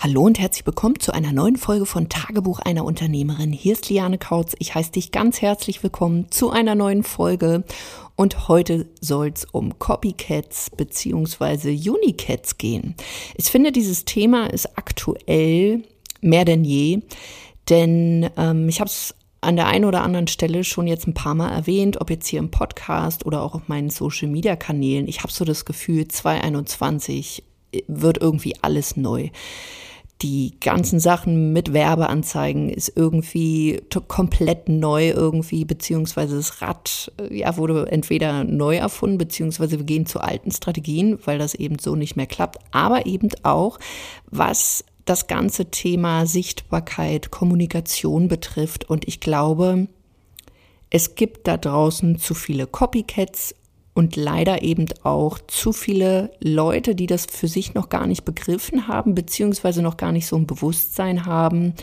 Hallo und herzlich willkommen zu einer neuen Folge von Tagebuch einer Unternehmerin. Hier ist Liane Kautz. Ich heiße dich ganz herzlich willkommen zu einer neuen Folge. Und heute soll es um Copycats bzw. Unicats gehen. Ich finde, dieses Thema ist aktuell mehr denn je, denn ähm, ich habe es an der einen oder anderen Stelle schon jetzt ein paar Mal erwähnt, ob jetzt hier im Podcast oder auch auf meinen Social-Media-Kanälen. Ich habe so das Gefühl, 2021 wird irgendwie alles neu die ganzen Sachen mit Werbeanzeigen ist irgendwie komplett neu irgendwie, beziehungsweise das Rad äh, ja, wurde entweder neu erfunden, beziehungsweise wir gehen zu alten Strategien, weil das eben so nicht mehr klappt, aber eben auch, was das ganze Thema Sichtbarkeit, Kommunikation betrifft. Und ich glaube, es gibt da draußen zu viele Copycats und leider eben auch zu viele Leute, die das für sich noch gar nicht begriffen haben, beziehungsweise noch gar nicht so ein Bewusstsein haben,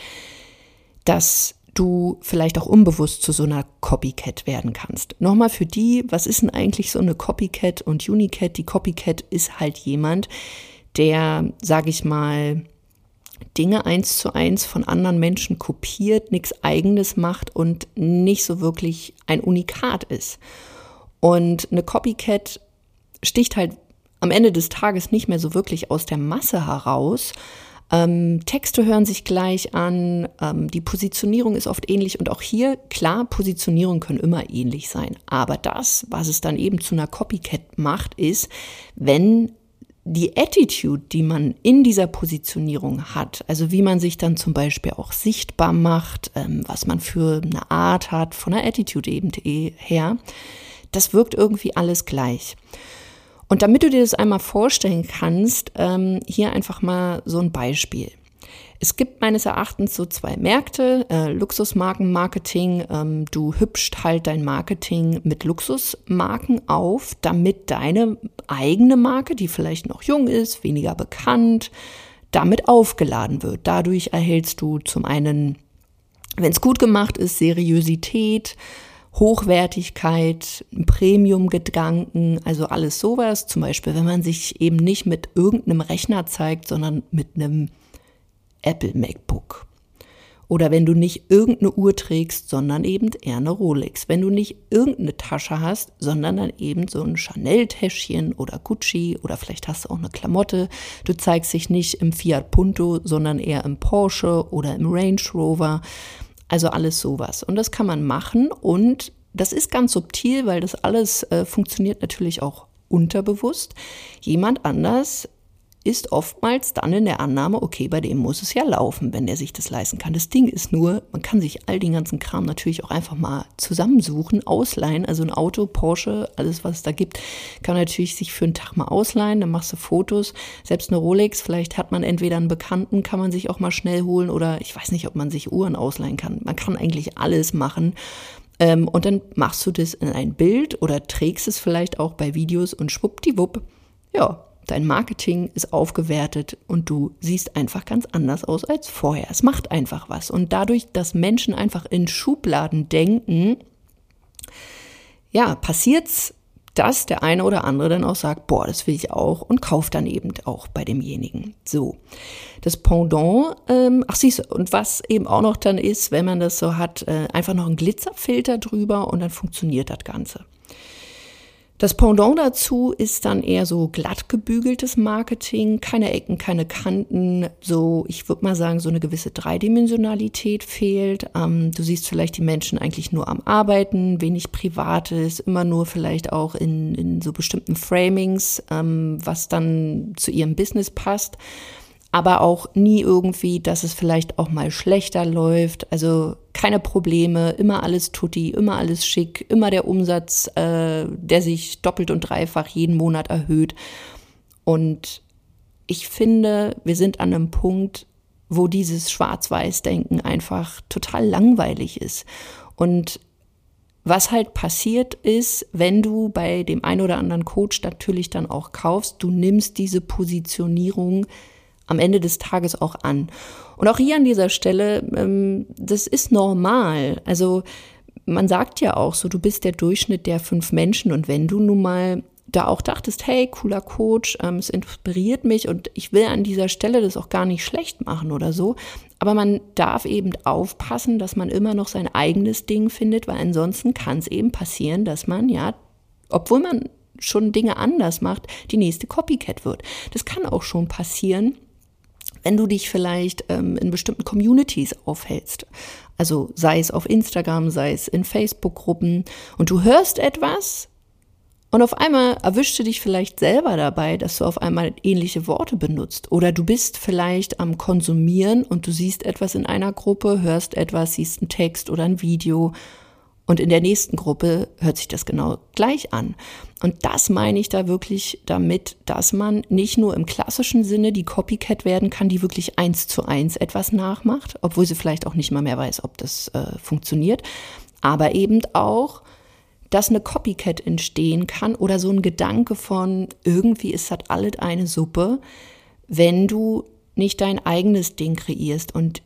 dass du vielleicht auch unbewusst zu so einer Copycat werden kannst. Nochmal für die, was ist denn eigentlich so eine Copycat und Unicat? Die Copycat ist halt jemand, der, sage ich mal, Dinge eins zu eins von anderen Menschen kopiert, nichts eigenes macht und nicht so wirklich ein Unikat ist. Und eine Copycat sticht halt am Ende des Tages nicht mehr so wirklich aus der Masse heraus. Ähm, Texte hören sich gleich an, ähm, die Positionierung ist oft ähnlich und auch hier, klar, Positionierungen können immer ähnlich sein. Aber das, was es dann eben zu einer Copycat macht, ist, wenn die Attitude, die man in dieser Positionierung hat, also wie man sich dann zum Beispiel auch sichtbar macht, ähm, was man für eine Art hat, von der Attitude eben her, das wirkt irgendwie alles gleich. Und damit du dir das einmal vorstellen kannst, ähm, hier einfach mal so ein Beispiel. Es gibt meines Erachtens so zwei Märkte, äh, Luxusmarkenmarketing. Ähm, du hübscht halt dein Marketing mit Luxusmarken auf, damit deine eigene Marke, die vielleicht noch jung ist, weniger bekannt, damit aufgeladen wird. Dadurch erhältst du zum einen, wenn es gut gemacht ist, Seriosität, Hochwertigkeit, Premium-Gedanken, also alles sowas. Zum Beispiel, wenn man sich eben nicht mit irgendeinem Rechner zeigt, sondern mit einem Apple MacBook. Oder wenn du nicht irgendeine Uhr trägst, sondern eben eher eine Rolex. Wenn du nicht irgendeine Tasche hast, sondern dann eben so ein Chanel-Täschchen oder Gucci oder vielleicht hast du auch eine Klamotte. Du zeigst dich nicht im Fiat Punto, sondern eher im Porsche oder im Range Rover. Also alles sowas. Und das kann man machen und das ist ganz subtil, weil das alles äh, funktioniert natürlich auch unterbewusst. Jemand anders ist oftmals dann in der Annahme, okay, bei dem muss es ja laufen, wenn der sich das leisten kann. Das Ding ist nur, man kann sich all den ganzen Kram natürlich auch einfach mal zusammensuchen, ausleihen. Also ein Auto, Porsche, alles was es da gibt, kann man natürlich sich für einen Tag mal ausleihen. Dann machst du Fotos. Selbst eine Rolex, vielleicht hat man entweder einen Bekannten, kann man sich auch mal schnell holen oder ich weiß nicht, ob man sich Uhren ausleihen kann. Man kann eigentlich alles machen. Ähm, und dann machst du das in ein Bild oder trägst es vielleicht auch bei Videos und schwuppdiwupp. Ja, Dein Marketing ist aufgewertet und du siehst einfach ganz anders aus als vorher. Es macht einfach was. Und dadurch, dass Menschen einfach in Schubladen denken, ja, passiert's, dass der eine oder andere dann auch sagt, boah, das will ich auch und kauft dann eben auch bei demjenigen. So. Das Pendant, ähm, ach siehst du, und was eben auch noch dann ist, wenn man das so hat, äh, einfach noch ein Glitzerfilter drüber und dann funktioniert das Ganze. Das Pendant dazu ist dann eher so glatt gebügeltes Marketing, keine Ecken, keine Kanten, so, ich würde mal sagen, so eine gewisse Dreidimensionalität fehlt. Ähm, du siehst vielleicht die Menschen eigentlich nur am Arbeiten, wenig Privates, immer nur vielleicht auch in, in so bestimmten Framings, ähm, was dann zu ihrem Business passt aber auch nie irgendwie, dass es vielleicht auch mal schlechter läuft. Also keine Probleme, immer alles tutti, immer alles schick, immer der Umsatz, äh, der sich doppelt und dreifach jeden Monat erhöht. Und ich finde, wir sind an einem Punkt, wo dieses Schwarz-Weiß-Denken einfach total langweilig ist. Und was halt passiert ist, wenn du bei dem einen oder anderen Coach natürlich dann auch kaufst, du nimmst diese Positionierung am Ende des Tages auch an. Und auch hier an dieser Stelle, ähm, das ist normal. Also man sagt ja auch so, du bist der Durchschnitt der fünf Menschen und wenn du nun mal da auch dachtest, hey, cooler Coach, ähm, es inspiriert mich und ich will an dieser Stelle das auch gar nicht schlecht machen oder so. Aber man darf eben aufpassen, dass man immer noch sein eigenes Ding findet, weil ansonsten kann es eben passieren, dass man ja, obwohl man schon Dinge anders macht, die nächste Copycat wird. Das kann auch schon passieren, wenn du dich vielleicht ähm, in bestimmten Communities aufhältst. Also sei es auf Instagram, sei es in Facebook-Gruppen und du hörst etwas, und auf einmal erwischst du dich vielleicht selber dabei, dass du auf einmal ähnliche Worte benutzt. Oder du bist vielleicht am Konsumieren und du siehst etwas in einer Gruppe, hörst etwas, siehst einen Text oder ein Video. Und in der nächsten Gruppe hört sich das genau gleich an. Und das meine ich da wirklich damit, dass man nicht nur im klassischen Sinne die Copycat werden kann, die wirklich eins zu eins etwas nachmacht, obwohl sie vielleicht auch nicht mal mehr weiß, ob das äh, funktioniert, aber eben auch dass eine Copycat entstehen kann oder so ein Gedanke von, irgendwie ist das alles eine Suppe, wenn du nicht dein eigenes Ding kreierst. Und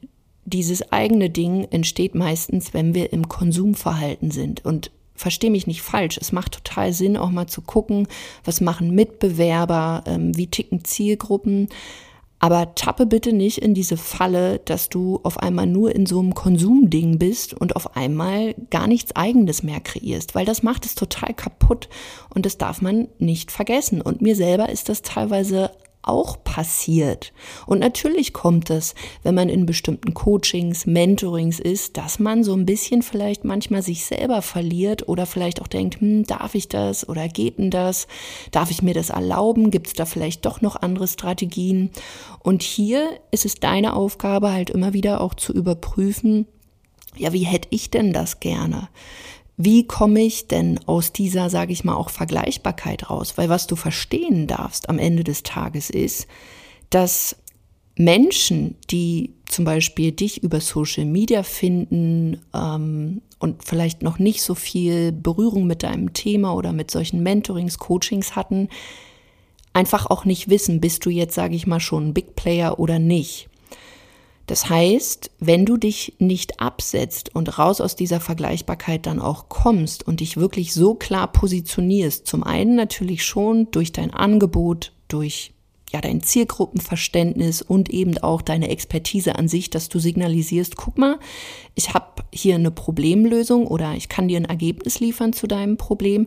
dieses eigene Ding entsteht meistens, wenn wir im Konsumverhalten sind. Und verstehe mich nicht falsch, es macht total Sinn, auch mal zu gucken, was machen Mitbewerber, ähm, wie ticken Zielgruppen. Aber tappe bitte nicht in diese Falle, dass du auf einmal nur in so einem Konsumding bist und auf einmal gar nichts eigenes mehr kreierst, weil das macht es total kaputt und das darf man nicht vergessen. Und mir selber ist das teilweise auch passiert. Und natürlich kommt es, wenn man in bestimmten Coachings, Mentorings ist, dass man so ein bisschen vielleicht manchmal sich selber verliert oder vielleicht auch denkt, hm, darf ich das oder geht denn das? Darf ich mir das erlauben? Gibt es da vielleicht doch noch andere Strategien? Und hier ist es deine Aufgabe halt immer wieder auch zu überprüfen, ja, wie hätte ich denn das gerne? Wie komme ich denn aus dieser, sage ich mal, auch Vergleichbarkeit raus? Weil was du verstehen darfst am Ende des Tages ist, dass Menschen, die zum Beispiel dich über Social Media finden ähm, und vielleicht noch nicht so viel Berührung mit deinem Thema oder mit solchen Mentorings, Coachings hatten, einfach auch nicht wissen, bist du jetzt, sage ich mal, schon ein Big Player oder nicht. Das heißt, wenn du dich nicht absetzt und raus aus dieser Vergleichbarkeit dann auch kommst und dich wirklich so klar positionierst, zum einen natürlich schon durch dein Angebot, durch ja, dein Zielgruppenverständnis und eben auch deine Expertise an sich, dass du signalisierst, guck mal, ich habe hier eine Problemlösung oder ich kann dir ein Ergebnis liefern zu deinem Problem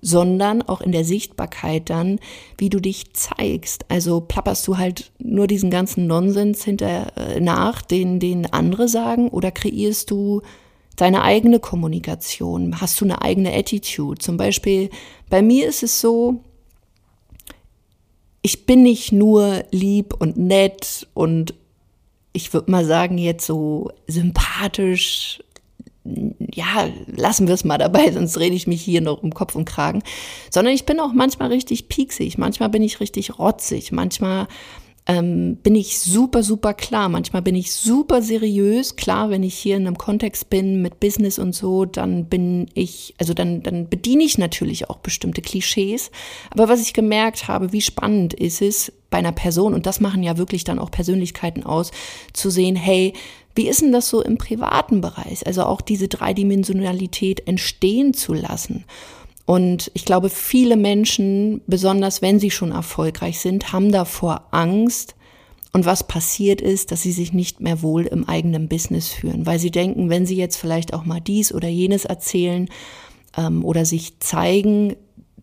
sondern auch in der Sichtbarkeit dann, wie du dich zeigst. Also plapperst du halt nur diesen ganzen Nonsens hinter äh, nach, den, den andere sagen, oder kreierst du deine eigene Kommunikation? Hast du eine eigene Attitude? Zum Beispiel, bei mir ist es so, ich bin nicht nur lieb und nett und ich würde mal sagen, jetzt so sympathisch ja, lassen wir es mal dabei, sonst rede ich mich hier noch um Kopf und Kragen, sondern ich bin auch manchmal richtig pieksig, manchmal bin ich richtig rotzig, manchmal ähm, bin ich super, super klar, manchmal bin ich super seriös. Klar, wenn ich hier in einem Kontext bin mit Business und so, dann bin ich, also dann, dann bediene ich natürlich auch bestimmte Klischees. Aber was ich gemerkt habe, wie spannend ist es bei einer Person, und das machen ja wirklich dann auch Persönlichkeiten aus, zu sehen, hey, wie ist denn das so im privaten Bereich? Also auch diese Dreidimensionalität entstehen zu lassen. Und ich glaube, viele Menschen, besonders wenn sie schon erfolgreich sind, haben davor Angst. Und was passiert ist, dass sie sich nicht mehr wohl im eigenen Business führen, weil sie denken, wenn sie jetzt vielleicht auch mal dies oder jenes erzählen ähm, oder sich zeigen,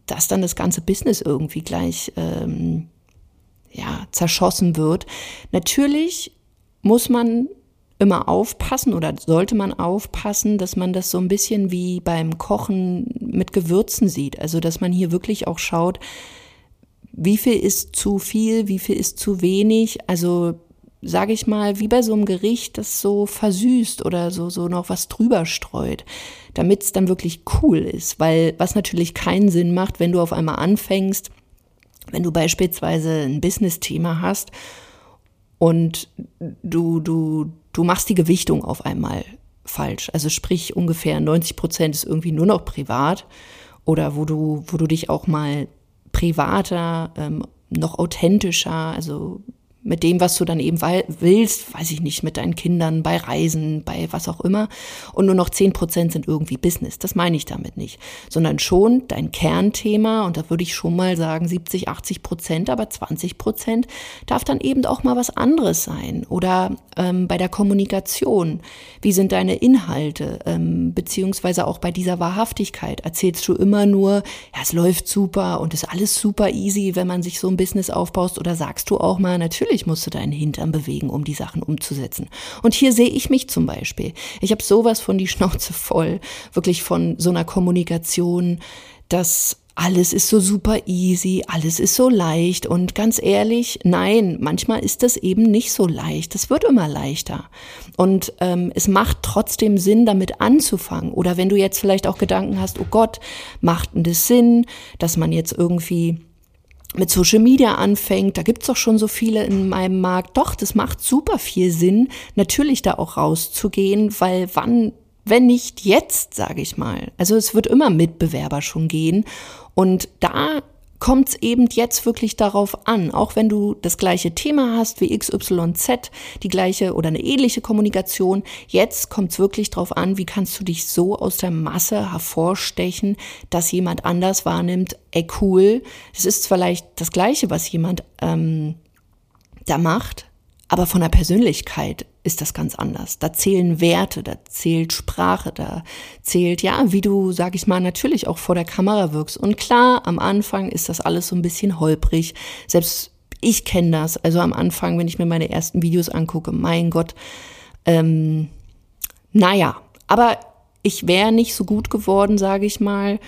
dass dann das ganze Business irgendwie gleich ähm, ja, zerschossen wird. Natürlich muss man immer aufpassen oder sollte man aufpassen, dass man das so ein bisschen wie beim Kochen mit Gewürzen sieht. Also, dass man hier wirklich auch schaut, wie viel ist zu viel, wie viel ist zu wenig. Also, sage ich mal, wie bei so einem Gericht, das so versüßt oder so, so noch was drüber streut, damit es dann wirklich cool ist. Weil was natürlich keinen Sinn macht, wenn du auf einmal anfängst, wenn du beispielsweise ein Business-Thema hast und du, du, du machst die Gewichtung auf einmal falsch. Also sprich ungefähr 90 Prozent ist irgendwie nur noch privat oder wo du, wo du dich auch mal privater, ähm, noch authentischer, also mit dem, was du dann eben willst, weiß ich nicht, mit deinen Kindern, bei Reisen, bei was auch immer. Und nur noch zehn Prozent sind irgendwie Business. Das meine ich damit nicht. Sondern schon dein Kernthema, und da würde ich schon mal sagen 70, 80 Prozent, aber 20 Prozent darf dann eben auch mal was anderes sein. Oder ähm, bei der Kommunikation, wie sind deine Inhalte, ähm, beziehungsweise auch bei dieser Wahrhaftigkeit. Erzählst du immer nur, ja, es läuft super und ist alles super easy, wenn man sich so ein Business aufbaust, oder sagst du auch mal, natürlich, Natürlich musst du deinen Hintern bewegen, um die Sachen umzusetzen. Und hier sehe ich mich zum Beispiel. Ich habe sowas von die Schnauze voll, wirklich von so einer Kommunikation, dass alles ist so super easy, alles ist so leicht und ganz ehrlich, nein, manchmal ist das eben nicht so leicht. Das wird immer leichter. Und ähm, es macht trotzdem Sinn, damit anzufangen. Oder wenn du jetzt vielleicht auch Gedanken hast, oh Gott, macht denn das Sinn, dass man jetzt irgendwie mit Social Media anfängt, da gibt's doch schon so viele in meinem Markt. Doch, das macht super viel Sinn, natürlich da auch rauszugehen, weil wann, wenn nicht jetzt, sage ich mal. Also es wird immer Mitbewerber schon gehen. Und da kommt es eben jetzt wirklich darauf an, auch wenn du das gleiche Thema hast wie XYZ, die gleiche oder eine ähnliche Kommunikation, jetzt kommt es wirklich darauf an, wie kannst du dich so aus der Masse hervorstechen, dass jemand anders wahrnimmt, ey cool, es ist vielleicht das gleiche, was jemand ähm, da macht, aber von der Persönlichkeit ist das ganz anders. Da zählen Werte, da zählt Sprache, da zählt, ja, wie du, sag ich mal, natürlich auch vor der Kamera wirkst. Und klar, am Anfang ist das alles so ein bisschen holprig. Selbst ich kenne das. Also am Anfang, wenn ich mir meine ersten Videos angucke, mein Gott, ähm, naja, aber ich wäre nicht so gut geworden, sage ich mal,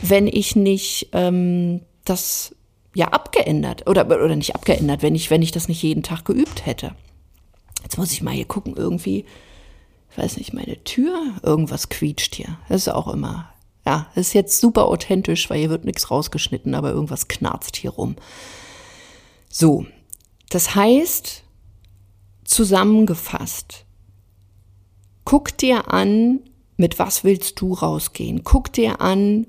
wenn ich nicht ähm, das ja abgeändert oder, oder nicht abgeändert, wenn ich, wenn ich das nicht jeden Tag geübt hätte. Jetzt muss ich mal hier gucken, irgendwie, ich weiß nicht, meine Tür, irgendwas quietscht hier. Das ist auch immer, ja, das ist jetzt super authentisch, weil hier wird nichts rausgeschnitten, aber irgendwas knarzt hier rum. So, das heißt, zusammengefasst, guck dir an, mit was willst du rausgehen? Guck dir an,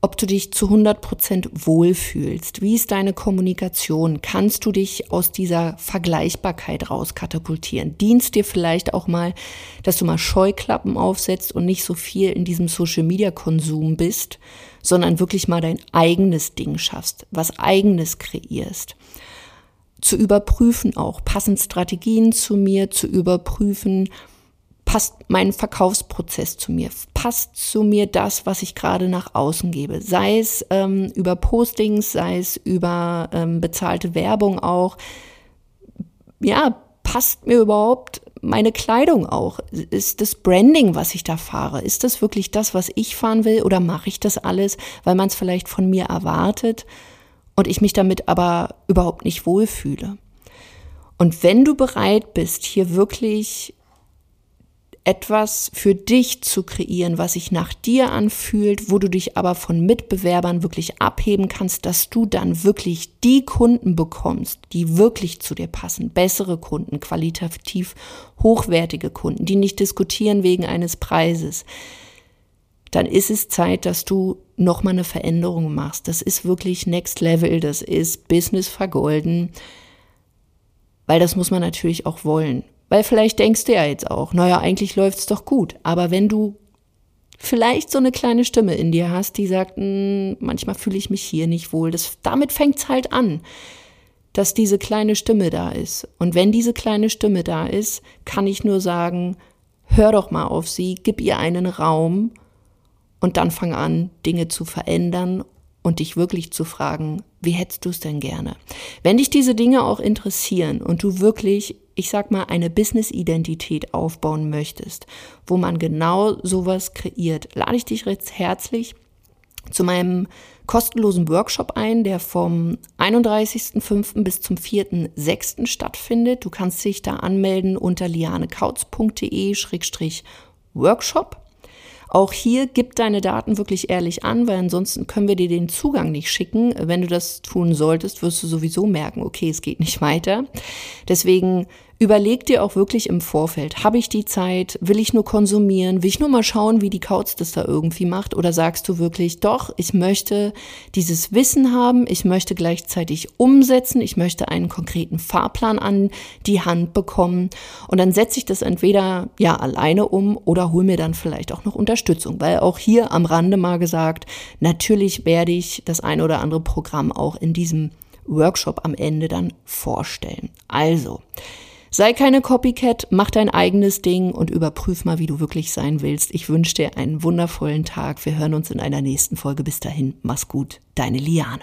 ob du dich zu 100 Prozent wohlfühlst. Wie ist deine Kommunikation? Kannst du dich aus dieser Vergleichbarkeit rauskatapultieren? Dienst dir vielleicht auch mal, dass du mal Scheuklappen aufsetzt und nicht so viel in diesem Social Media Konsum bist, sondern wirklich mal dein eigenes Ding schaffst, was eigenes kreierst. Zu überprüfen auch, passen Strategien zu mir, zu überprüfen, passt mein Verkaufsprozess zu mir, passt zu mir das, was ich gerade nach außen gebe, sei es ähm, über Postings, sei es über ähm, bezahlte Werbung auch. Ja, passt mir überhaupt meine Kleidung auch? Ist das Branding, was ich da fahre, ist das wirklich das, was ich fahren will oder mache ich das alles, weil man es vielleicht von mir erwartet und ich mich damit aber überhaupt nicht wohlfühle? Und wenn du bereit bist, hier wirklich etwas für dich zu kreieren, was sich nach dir anfühlt, wo du dich aber von Mitbewerbern wirklich abheben kannst, dass du dann wirklich die Kunden bekommst, die wirklich zu dir passen, bessere Kunden, qualitativ hochwertige Kunden, die nicht diskutieren wegen eines Preises, dann ist es Zeit, dass du nochmal eine Veränderung machst. Das ist wirklich Next Level, das ist Business vergolden, weil das muss man natürlich auch wollen. Weil vielleicht denkst du ja jetzt auch, naja, eigentlich läuft's doch gut. Aber wenn du vielleicht so eine kleine Stimme in dir hast, die sagt, hm, manchmal fühle ich mich hier nicht wohl, das, damit fängt's halt an, dass diese kleine Stimme da ist. Und wenn diese kleine Stimme da ist, kann ich nur sagen, hör doch mal auf sie, gib ihr einen Raum und dann fang an, Dinge zu verändern und dich wirklich zu fragen, wie hättest du es denn gerne? Wenn dich diese Dinge auch interessieren und du wirklich ich sag mal, eine Business-Identität aufbauen möchtest, wo man genau sowas kreiert, lade ich dich jetzt herzlich zu meinem kostenlosen Workshop ein, der vom 31.05. bis zum 4.06. stattfindet. Du kannst dich da anmelden unter lianekautz.de-workshop. Auch hier gib deine Daten wirklich ehrlich an, weil ansonsten können wir dir den Zugang nicht schicken. Wenn du das tun solltest, wirst du sowieso merken, okay, es geht nicht weiter. Deswegen überleg dir auch wirklich im Vorfeld, habe ich die Zeit, will ich nur konsumieren, will ich nur mal schauen, wie die Couch das da irgendwie macht? Oder sagst du wirklich, doch, ich möchte dieses Wissen haben, ich möchte gleichzeitig umsetzen, ich möchte einen konkreten Fahrplan an die Hand bekommen. Und dann setze ich das entweder ja alleine um oder hol mir dann vielleicht auch noch Unterstützung, weil auch hier am Rande mal gesagt, natürlich werde ich das ein oder andere Programm auch in diesem Workshop am Ende dann vorstellen. Also, sei keine Copycat, mach dein eigenes Ding und überprüf mal, wie du wirklich sein willst. Ich wünsche dir einen wundervollen Tag. Wir hören uns in einer nächsten Folge. Bis dahin, mach's gut, deine Liane.